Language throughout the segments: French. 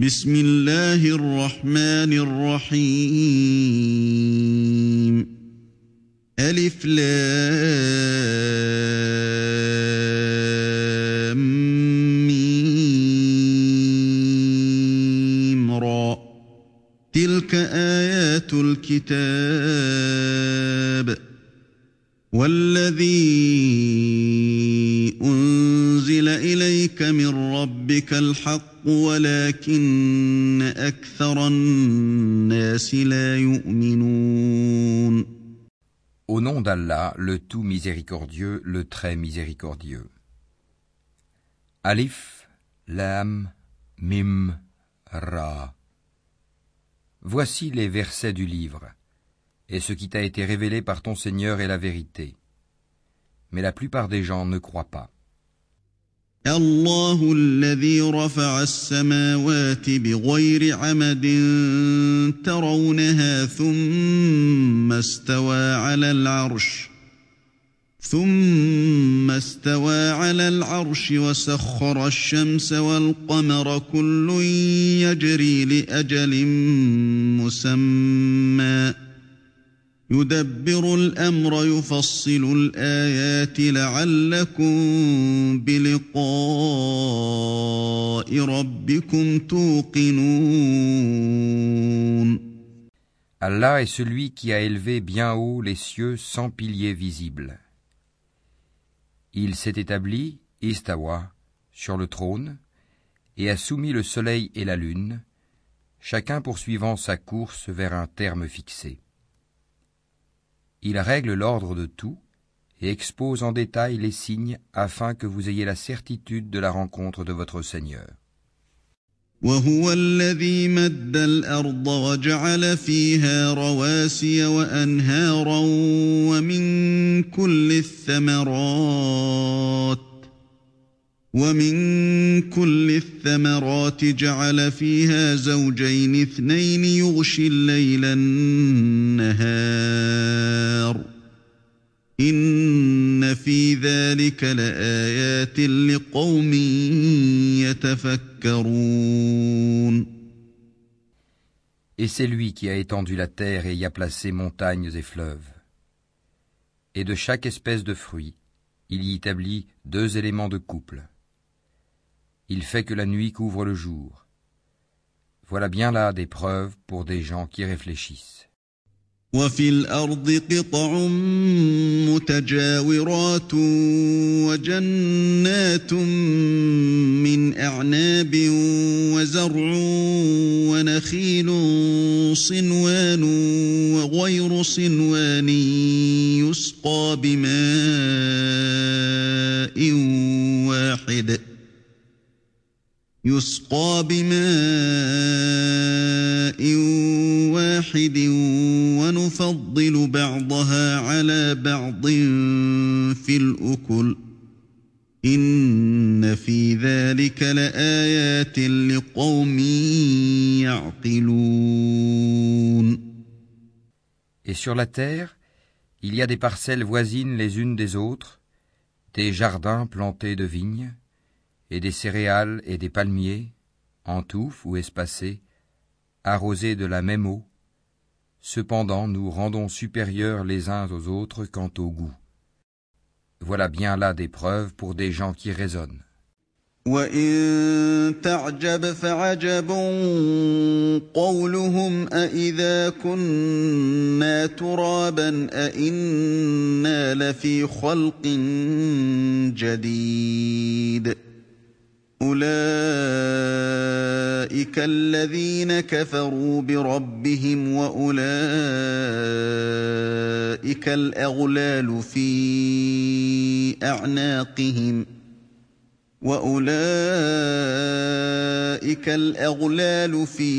بسم الله الرحمن الرحيم. ألف لام ميم را. تلك آيات الكتاب. والذي أنزل إليك من ربك الحق ولكن أكثر الناس لا يؤمنون Au nom d'Allah, le tout miséricordieux, le très miséricordieux. Alif, Lam, Mim, Ra. Voici les versets du livre, et ce qui t'a été révélé par ton Seigneur est la vérité. Mais la plupart des gens ne croient pas. الله الذي رفع السماوات بغير عمد ترونها ثم استوى على العرش ثم استوى على العرش وسخر الشمس والقمر كل يجري لأجل مسمى. يدبر الأمر يفصل الآيات لعلكم بلقاء ربكم توقنون Allah est celui qui a élevé bien haut les cieux sans piliers visibles. Il s'est établi, Istawa, sur le trône, et a soumis le soleil et la lune, chacun poursuivant sa course vers un terme fixé. Il règle l'ordre de tout et expose en détail les signes afin que vous ayez la certitude de la rencontre de votre Seigneur. وهو الذي مد الأرض وجعل فيها رواسي وأنهارا ومن كل الثمرات ومن كل الثمرات جعل فيها زوجين اثنين يغشي الليل النهار إن في ذلك لآيات لقوم يتفكرون Et c'est lui qui a étendu la terre et y a placé montagnes et fleuves. Et de chaque espèce de fruit, il y établit deux éléments de couple. Il fait que la nuit couvre le jour. Voilà bien là des preuves pour des gens qui réfléchissent. وفي الأرض قطع متجاورات وجنات من أعناب وزرع ونخيل صنوان وغير صنوان يسقى بماء واحد ونفضل بعضها على بعض في الأكل إن في ذلك لآيات لقوم يعقلون Et sur la terre, il y a des parcelles voisines les unes des autres, des jardins plantés de vignes, et des céréales et des palmiers, en touffes ou espacés, arrosés de la même eau. Cependant, nous rendons supérieurs les uns aux autres quant au goût. Voilà bien là des preuves pour des gens qui raisonnent. أولئك الذين كفروا بربهم وأولئك الأغلال في أعناقهم وأولئك الأغلال في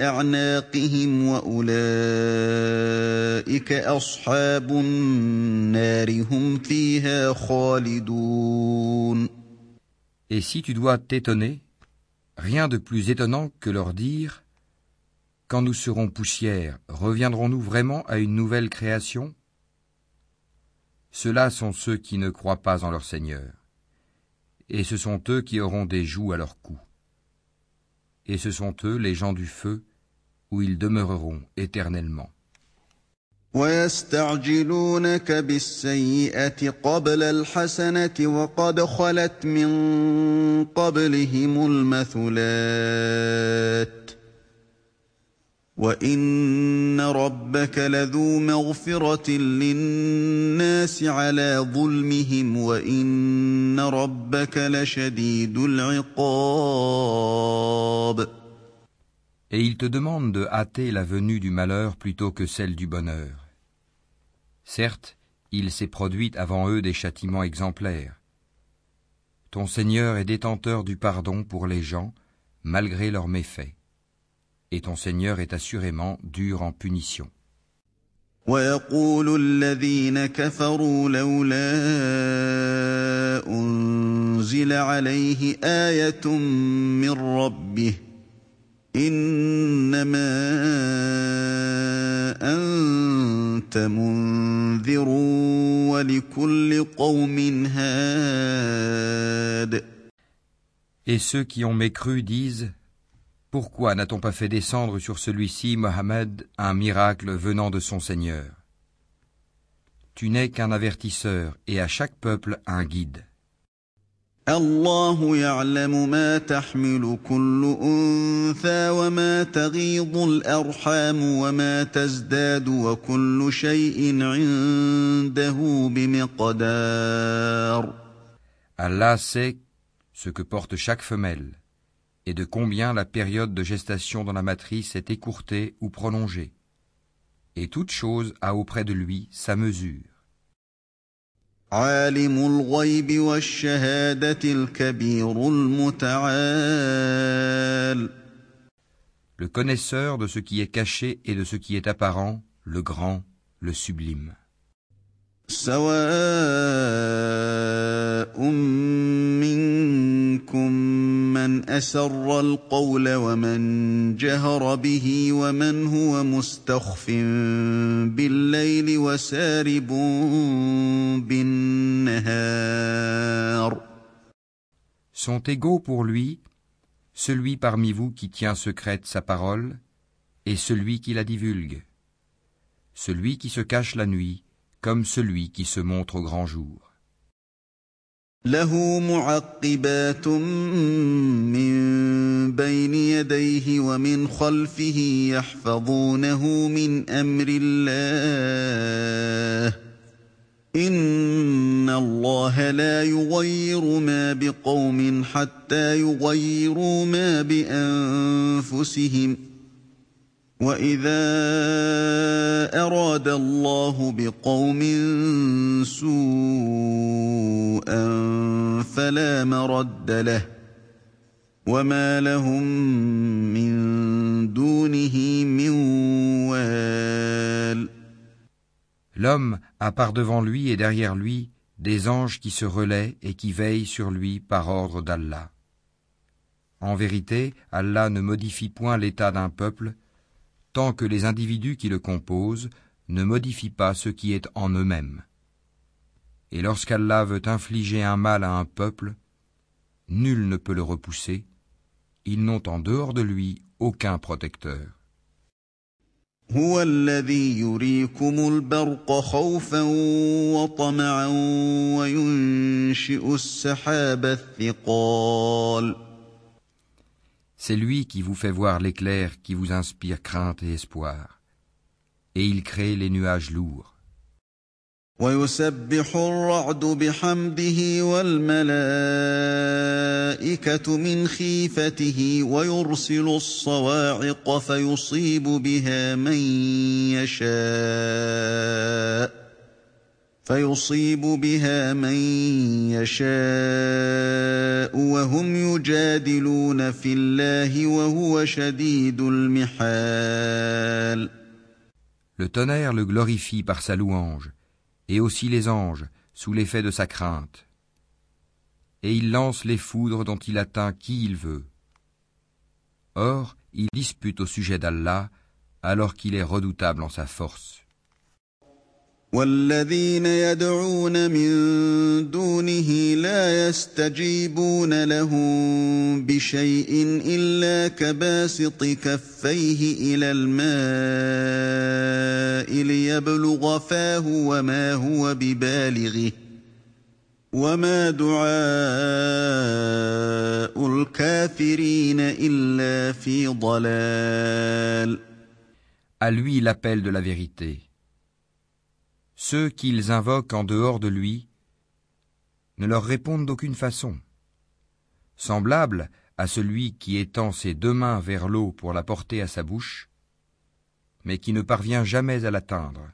أعناقهم وأولئك أصحاب النار هم فيها خالدون Et si tu dois t'étonner, rien de plus étonnant que leur dire Quand nous serons poussière, reviendrons-nous vraiment à une nouvelle création? Ceux-là sont ceux qui ne croient pas en leur Seigneur, et ce sont eux qui auront des joues à leur cou. et ce sont eux les gens du feu, où ils demeureront éternellement. ويستعجلونك بالسيئة قبل الحسنة وقد خلت من قبلهم المثلات وإن ربك لذو مغفرة للناس على ظلمهم وإن ربك لشديد العقاب Et il te demande de hâter la venue du malheur plutôt que celle du bonheur. Certes, il s'est produit avant eux des châtiments exemplaires. Ton Seigneur est détenteur du pardon pour les gens, malgré leurs méfaits et ton Seigneur est assurément dur en punition. ويقول الذين كفروا لولا أنزل عليه آية من ربه إنما أنت منذر ولكل قوم هاد Et ceux qui ont mécru disent pourquoi n'a-t-on pas fait descendre sur celui-ci, Mohammed, un miracle venant de son Seigneur Tu n'es qu'un avertisseur et à chaque peuple un guide. Allah sait ce que porte chaque femelle et de combien la période de gestation dans la matrice est écourtée ou prolongée. Et toute chose a auprès de lui sa mesure. Le connaisseur de ce qui est caché et de ce qui est apparent, le grand, le sublime. Sont égaux pour lui celui parmi vous qui tient secrète sa parole et celui qui la divulgue, celui qui se cache la nuit comme celui qui se montre au grand jour. له معقبات من بين يديه ومن خلفه يحفظونه من أمر الله. إن الله لا يغير ما بقوم حتى يغيروا ما بأنفسهم. واذا اراد الله بقوم سوءا فلا مرد له وما لهم من دونه من وال L'homme a par devant lui et derrière lui des anges qui se relaient et qui veillent sur lui par ordre d'Allah. En vérité, Allah ne modifie point l'état d'un peuple tant que les individus qui le composent ne modifient pas ce qui est en eux-mêmes. Et lorsqu'Allah veut infliger un mal à un peuple, nul ne peut le repousser, ils n'ont en dehors de lui aucun protecteur. C'est lui qui vous fait voir l'éclair qui vous inspire crainte et espoir. Et il crée les nuages lourds. ويسبح الرعد بحمده والملائكة من خيفته ويرسل الصواعق فيصيب بها من يشاء فيصيب بها من يشاء وهم يجادلون في الله وهو شديد المحال Le tonnerre le glorifie par sa louange, et aussi les anges, sous l'effet de sa crainte. Et il lance les foudres dont il atteint qui il veut. Or, il dispute au sujet d'Allah, alors qu'il est redoutable en sa force. والذين يدعون من دونه لا يستجيبون لهم بشيء إلا كباسط كفيه إلى الماء ليبلغ فاه وما هو ببالغه وما دعاء الكافرين إلا في ضلال À lui l'appel de la vérité. Ceux qu'ils invoquent en dehors de lui ne leur répondent d'aucune façon. Semblable à celui qui étend ses deux mains vers l'eau pour la porter à sa bouche, mais qui ne parvient jamais à l'atteindre.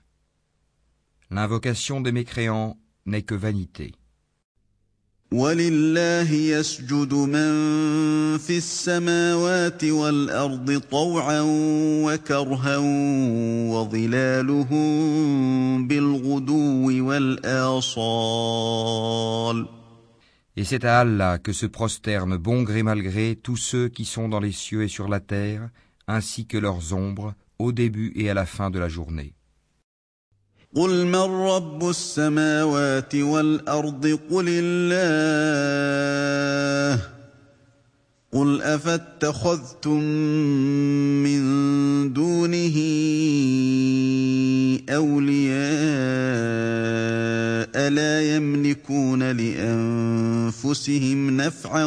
L'invocation des mécréants n'est que vanité. ولله يسجد من في السماوات والارض طوعا وكرها وظلالهم بالغدو والاصال Et c'est à Allah que se prosternent bon gré mal gré tous ceux qui sont dans les cieux et sur la terre, ainsi que leurs ombres, au début et à la fin de la journée. قل من رب السماوات والأرض قل الله قل أفاتخذتم من دونه أولياء لا يملكون لأنفسهم نفعا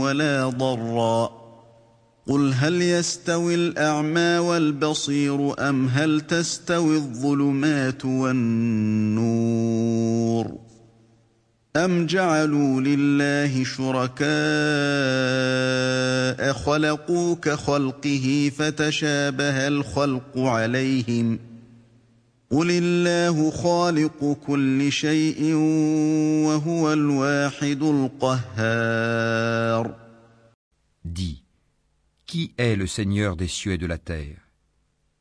ولا ضرا قل هل يستوي الأعمى والبصير أم هل تستوي الظلمات والنور أم جعلوا لله شركاء خلقوا كخلقه فتشابه الخلق عليهم قل الله خالق كل شيء وهو الواحد القهار Dis, Qui est le Seigneur des cieux et de la terre?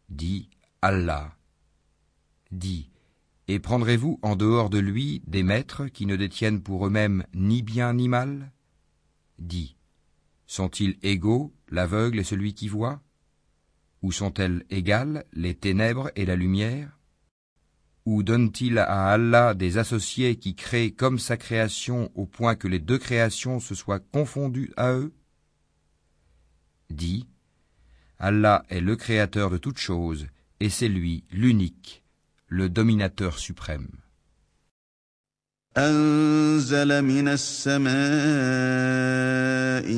Dit Allah. Dit Et prendrez-vous en dehors de lui des maîtres qui ne détiennent pour eux-mêmes ni bien ni mal? Dit Sont-ils égaux, l'aveugle et celui qui voit? Ou sont-elles égales, les ténèbres et la lumière? Ou donne-t-il à Allah des associés qui créent comme sa création au point que les deux créations se soient confondues à eux? dit Allah est le créateur de toutes choses et c'est lui l'unique, le dominateur suprême. أنزل من السماء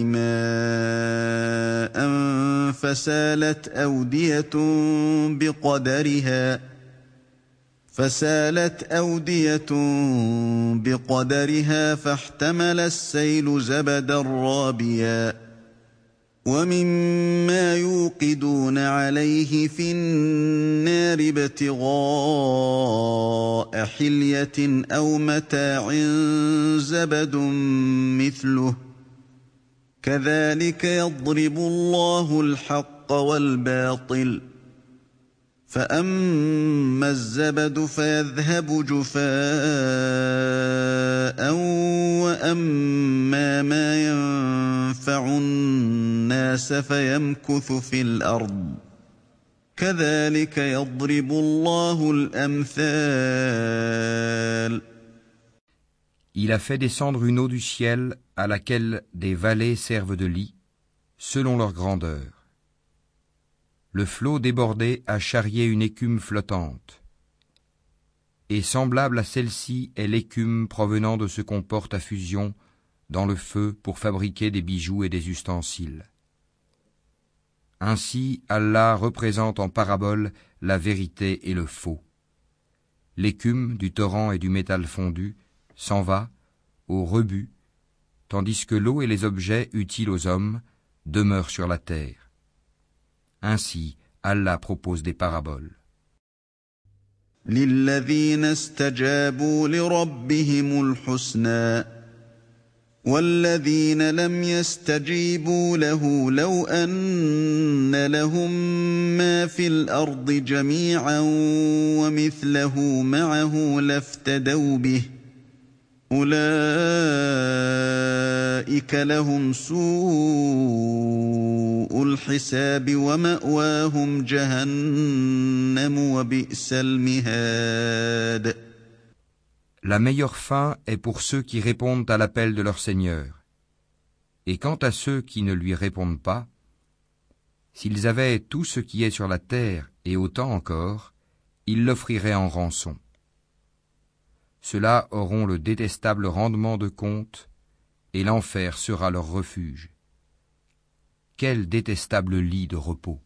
ماء فسالت أودية بقدرها فسالت أودية بقدرها فاحتمل السيل زبدا رابيا ومما يوقدون عليه في النار ابتغاء حليه أو متاع زبد مثله كذلك يضرب الله الحق والباطل فاما الزبد فيذهب جفاء واما ما ينفع الناس فيمكث في الأرض كذلك يضرب الله الامثال Il a fait descendre une eau du ciel à laquelle des vallées servent de lit, selon leur grandeur. Le flot débordé a charrié une écume flottante. Et semblable à celle-ci est l'écume provenant de ce qu'on porte à fusion dans le feu pour fabriquer des bijoux et des ustensiles. Ainsi Allah représente en parabole la vérité et le faux. L'écume du torrent et du métal fondu s'en va au rebut, tandis que l'eau et les objets utiles aux hommes demeurent sur la terre. Ainsi, Allah propose des paraboles. للذين استجابوا لربهم الحسنى والذين لم يستجيبوا له لو ان لهم ما في الأرض جميعا ومثله معه لافتدوا به اولئك لهم سوء الحساب وماواهم جهنم وبئس المهاد La meilleure fin est pour ceux qui répondent à l'appel de leur Seigneur. Et quant à ceux qui ne lui répondent pas, s'ils avaient tout ce qui est sur la terre et autant encore, ils l'offriraient en rançon. Ceux-là auront le détestable rendement de compte, et l'enfer sera leur refuge. Quel détestable lit de repos.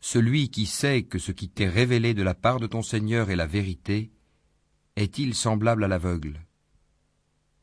Celui qui sait que ce qui t'est révélé de la part de ton Seigneur est la vérité, est-il semblable à l'aveugle?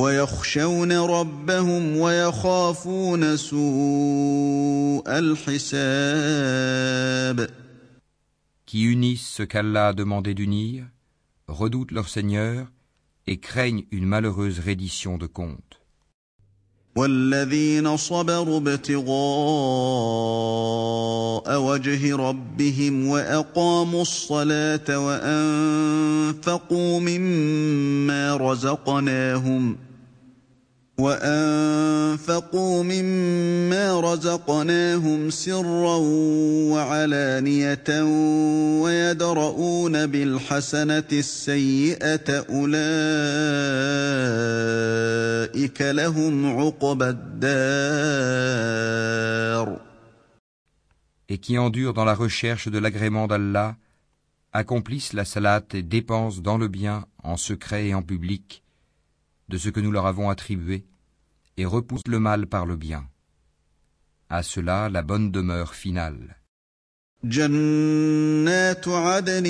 ويخشون ربهم ويخافون سوء الحساب Qui unissent ce qu'Allah a demandé d'unir, redoutent leur Seigneur et craignent une malheureuse reddition de compte. والذين صبروا ابتغاء وجه ربهم واقاموا الصلاه وانفقوا مما رزقناهم وانفقوا مما رزقناهم سرا وعلانيه ويدرؤون بالحسنه السيئه اولئك لهم عقبى الدار Et qui endurent dans la recherche de l'agrément d'Allah, accomplissent la salat et dépensent dans le bien, en secret et en public, de ce que nous leur avons attribué, et repousse le mal par le bien. À cela la bonne demeure finale. جنات عدن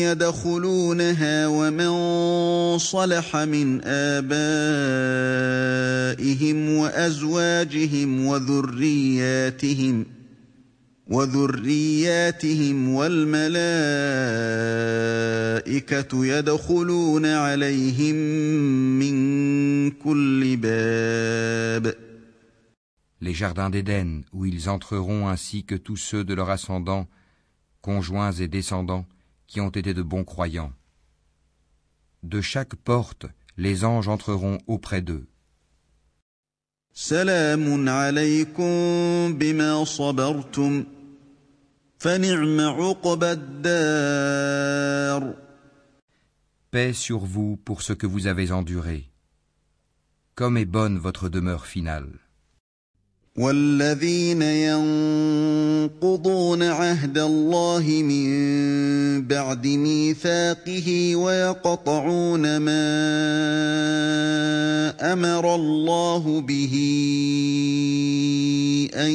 يدخلونها ومن صلح من آبائهم وأزواجهم وذرياتهم وذرياتهم والملائكة يدخلون عليهم من Les jardins d'Éden, où ils entreront ainsi que tous ceux de leur ascendant, conjoints et descendants, qui ont été de bons croyants. De chaque porte, les anges entreront auprès d'eux. Paix sur vous pour ce que vous avez enduré. Comme est bonne votre demeure finale. والذين ينقضون عهد الله من بعد ميثاقه ويقطعون ما أمر الله به أن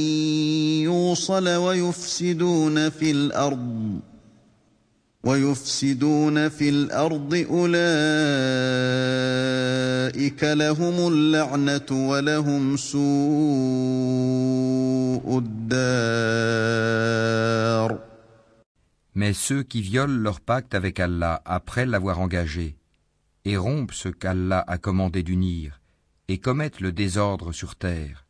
يوصل ويفسدون في الأرض. ويفسدون في الارض اولئك لهم اللعنه ولهم سوء الدار Mais ceux qui violent leur pacte avec Allah après l'avoir engagé et rompent ce qu'Allah a commandé d'unir et commettent le désordre sur terre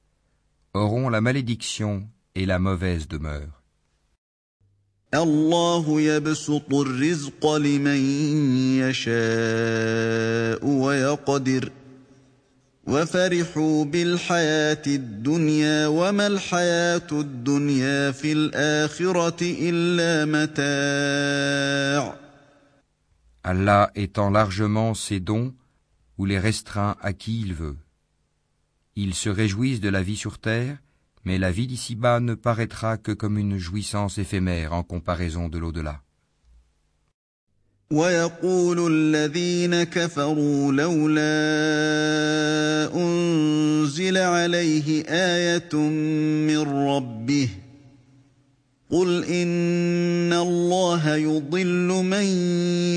auront la malédiction et la mauvaise demeure. الله يبسط الرزق لمن يشاء ويقدر وفرحوا بالحياة الدنيا وما الحياة الدنيا في الاخره الا متاع Allah étend largement ses dons ou les restreint à qui il veut. Ils se réjouissent de la vie sur terre mais la vie d'ici-bas ne paraîtra que comme une jouissance éphémère en comparaison de l'au-delà. ويقول الذين كفروا لولا انزل عليه ايه من ربه قل ان الله يضل من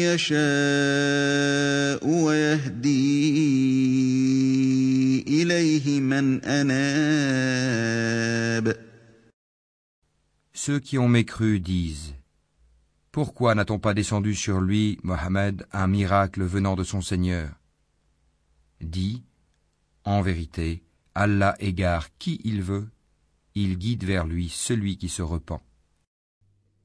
يشاء ويهدي اليه من اناب Ceux qui ont mécru disent Pourquoi n'a-t-on pas descendu sur lui, Mohammed, un miracle venant de son Seigneur Dis, en vérité, Allah égare qui il veut, il guide vers lui celui qui se repent.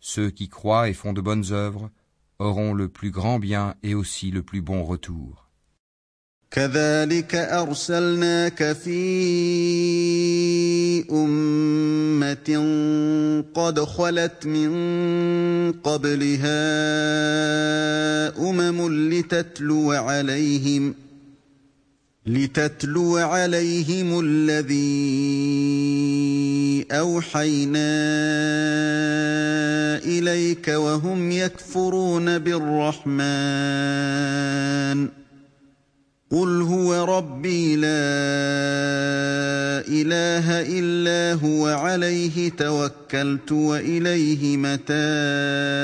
Ceux qui croient et font de bonnes œuvres auront le plus grand bien et aussi le plus bon retour. كذلك ارسلناك في أمة قد خلت من قبلها أمم لتتلو عليهم لتتلو عليهم الذي أوحينا إليك وهم يكفرون بالرحمن قل هو ربي لا اله الا هو عليه توكلت واليه متاب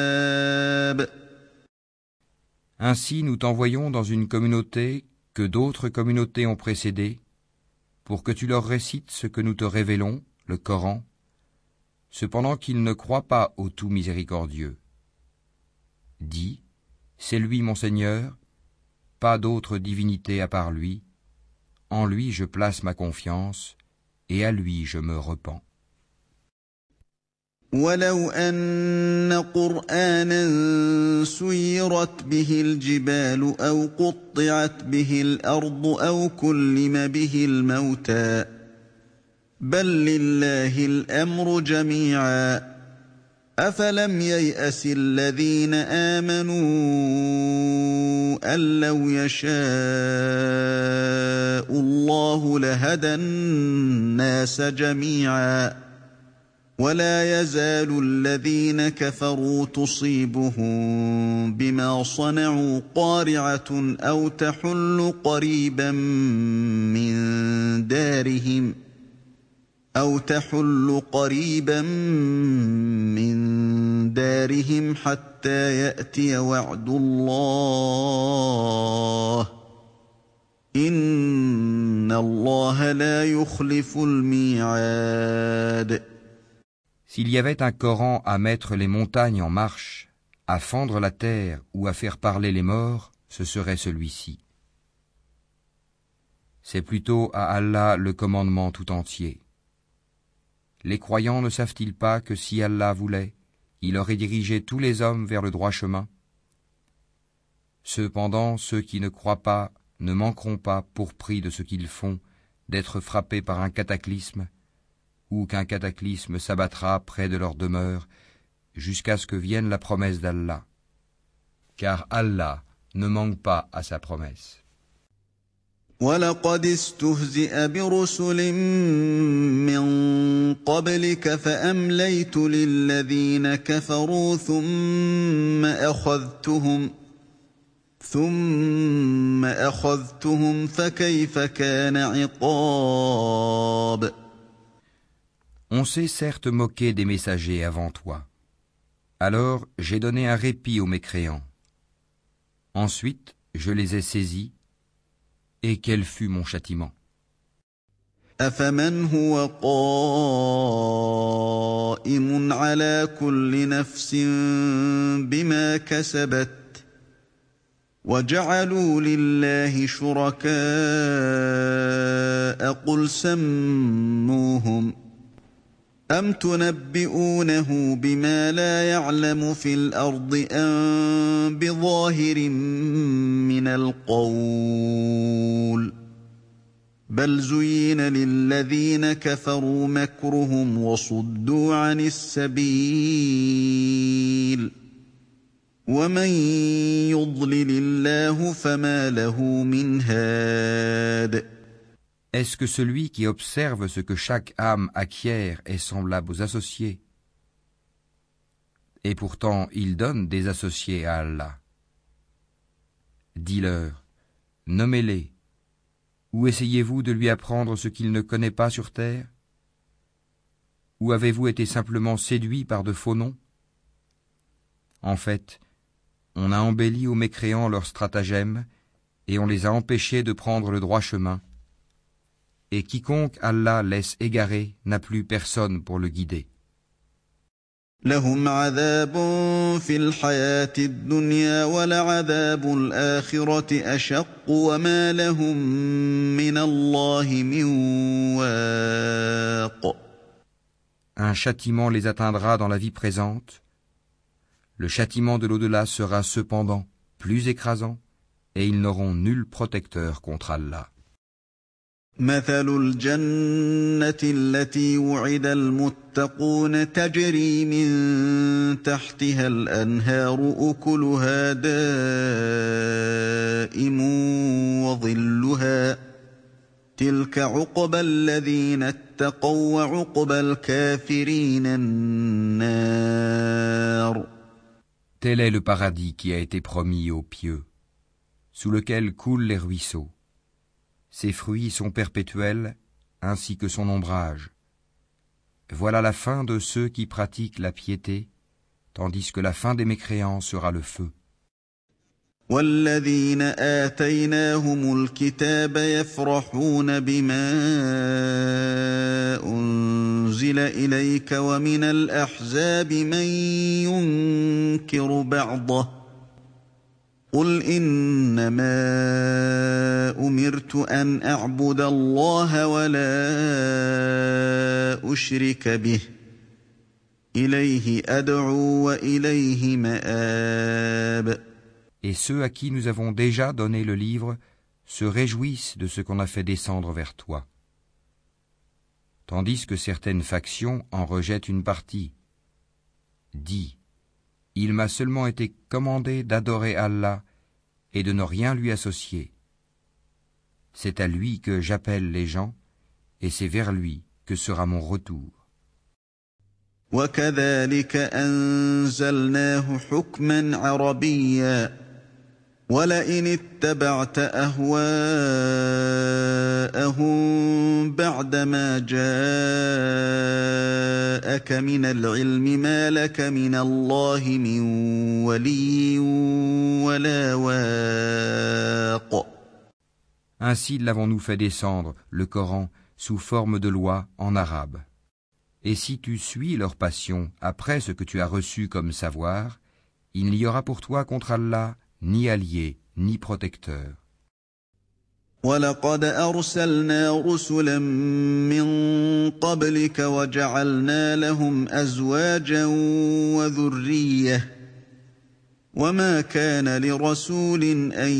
Ainsi nous t'envoyons dans une communauté que d'autres communautés ont précédé, pour que tu leur récites ce que nous te révélons, le Coran, cependant qu'ils ne croient pas au tout miséricordieux. Dis, c'est lui mon Seigneur, pas d'autre divinité à part lui, en lui je place ma confiance, et à lui je me repens. ولو أن قرآنا سيرت به الجبال أو قطعت به الأرض أو كلم به الموتى بل لله الأمر جميعا أفلم ييأس الذين آمنوا أن لو يشاء الله لهدى الناس جميعا ولا يزال الذين كفروا تصيبهم بما صنعوا قارعة أو تحل قريبا من دارهم أو تحل قريبا من دارهم حتى Si S'il y avait un Coran à mettre les montagnes en marche, à fendre la terre ou à faire parler les morts, ce serait celui-ci. C'est plutôt à Allah le commandement tout entier. Les croyants ne savent-ils pas que si Allah voulait, il aurait dirigé tous les hommes vers le droit chemin? Cependant, ceux qui ne croient pas ne manqueront pas, pour prix de ce qu'ils font, d'être frappés par un cataclysme, ou qu'un cataclysme s'abattra près de leur demeure, jusqu'à ce que vienne la promesse d'Allah. Car Allah ne manque pas à sa promesse. ولقد استهزئ برسل من قبلك فامليت للذين كفروا ثم اخذتهم ثم اخذتهم فكيف كان عقاب On s'est certes moqué des messagers avant toi. Alors j'ai donné un répit aux mécréants. Ensuite, je les ai saisis et quel fut mon châtiment. أفمن هو قائم على كل نفس بما كسبت وجعلوا لله شركاء قل سموهم أم تنبئونه بما لا يعلم في الأرض أم بظاهر من القول بل زين للذين كفروا مكرهم وصدوا عن السبيل ومن يضلل الله فما له من هاد Est-ce que celui qui observe ce que chaque âme acquiert est semblable aux associés? Et pourtant il donne des associés à Allah. Dis-leur, nommez-les, ou essayez-vous de lui apprendre ce qu'il ne connaît pas sur terre? Ou avez-vous été simplement séduit par de faux noms? En fait, on a embelli aux mécréants leurs stratagèmes et on les a empêchés de prendre le droit chemin et quiconque Allah laisse égarer n'a plus personne pour le guider. Un châtiment les atteindra dans la vie présente. Le châtiment de l'au-delà sera cependant plus écrasant et ils n'auront nul protecteur contre Allah. مثل الجنة التي وعد المتقون تجري من تحتها الأنهار أكلها دائم وظلها تلك عقبى الذين اتقوا وعقبى الكافرين النار Tel est le paradis qui a été promis aux pieux, sous lequel coulent les ruisseaux. Ses fruits sont perpétuels, ainsi que son ombrage. Voilà la fin de ceux qui pratiquent la piété, tandis que la fin des mécréants sera le feu. Et ceux à qui nous avons déjà donné le livre se réjouissent de ce qu'on a fait descendre vers toi. Tandis que certaines factions en rejettent une partie. Dis, il m'a seulement été commandé d'adorer Allah et de ne rien lui associer. C'est à lui que j'appelle les gens, et c'est vers lui que sera mon retour. ولئن اتبعت اهواءهم بعدما جاءك من العلم ما لك من الله من ولي ولا واق Ainsi l'avons-nous fait descendre, le Coran, sous forme de loi en arabe. Et si tu suis leur passion après ce que tu as reçu comme savoir, il n'y aura pour toi contre Allah ni allié, ni protecteur. ولقد أرسلنا رسلا من قبلك وجعلنا لهم أزواجا وذرية وما كان لرسول أن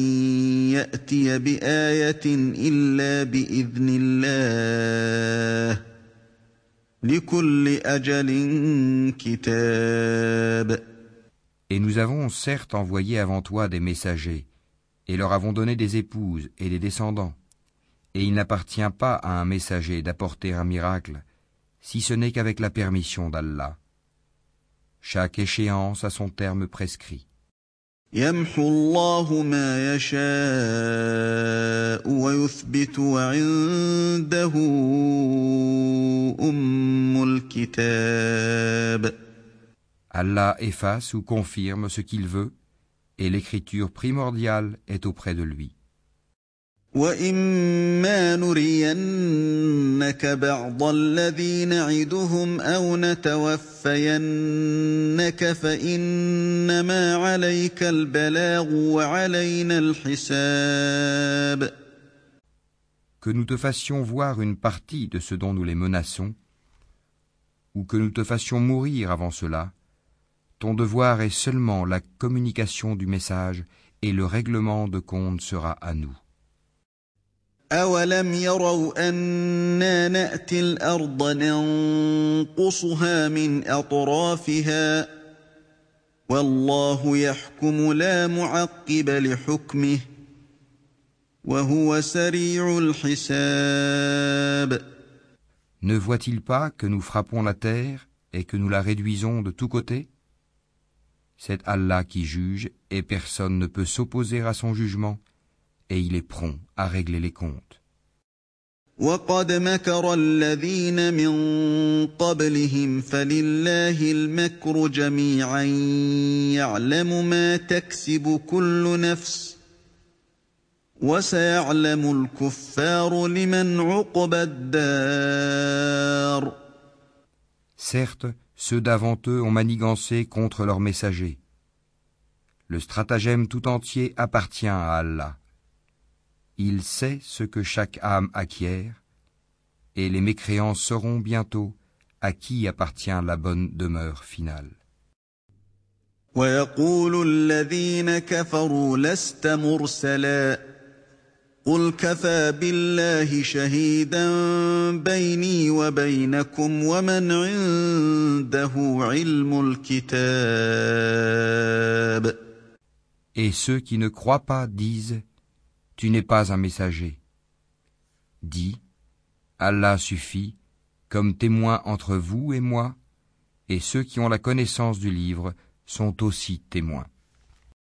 يأتي بآية إلا بإذن الله لكل أجل كتاب Et nous avons certes envoyé avant toi des messagers, et leur avons donné des épouses et des descendants. Et il n'appartient pas à un messager d'apporter un miracle, si ce n'est qu'avec la permission d'Allah. Chaque échéance a son terme prescrit. Allah efface ou confirme ce qu'il veut, et l'écriture primordiale est auprès de lui. Que nous te fassions voir une partie de ce dont nous les menaçons, ou que nous te fassions mourir avant cela, ton devoir est seulement la communication du message et le règlement de compte sera à nous. Ne voit-il pas que nous frappons la terre et que nous la réduisons de tous côtés? C'est Allah qui juge et personne ne peut s'opposer à son jugement et il est prompt à régler les comptes. Certes, ceux d'avant eux ont manigancé contre leurs messagers. Le stratagème tout entier appartient à Allah. Il sait ce que chaque âme acquiert, et les mécréants sauront bientôt à qui appartient la bonne demeure finale. قل كفى بالله شهيدا بيني وبينكم ومن عنده علم الكتاب Et ceux qui ne croient pas disent Tu n'es pas un messager. Dis Allah suffit comme témoin entre vous et moi, et ceux qui ont la connaissance du livre sont aussi témoins.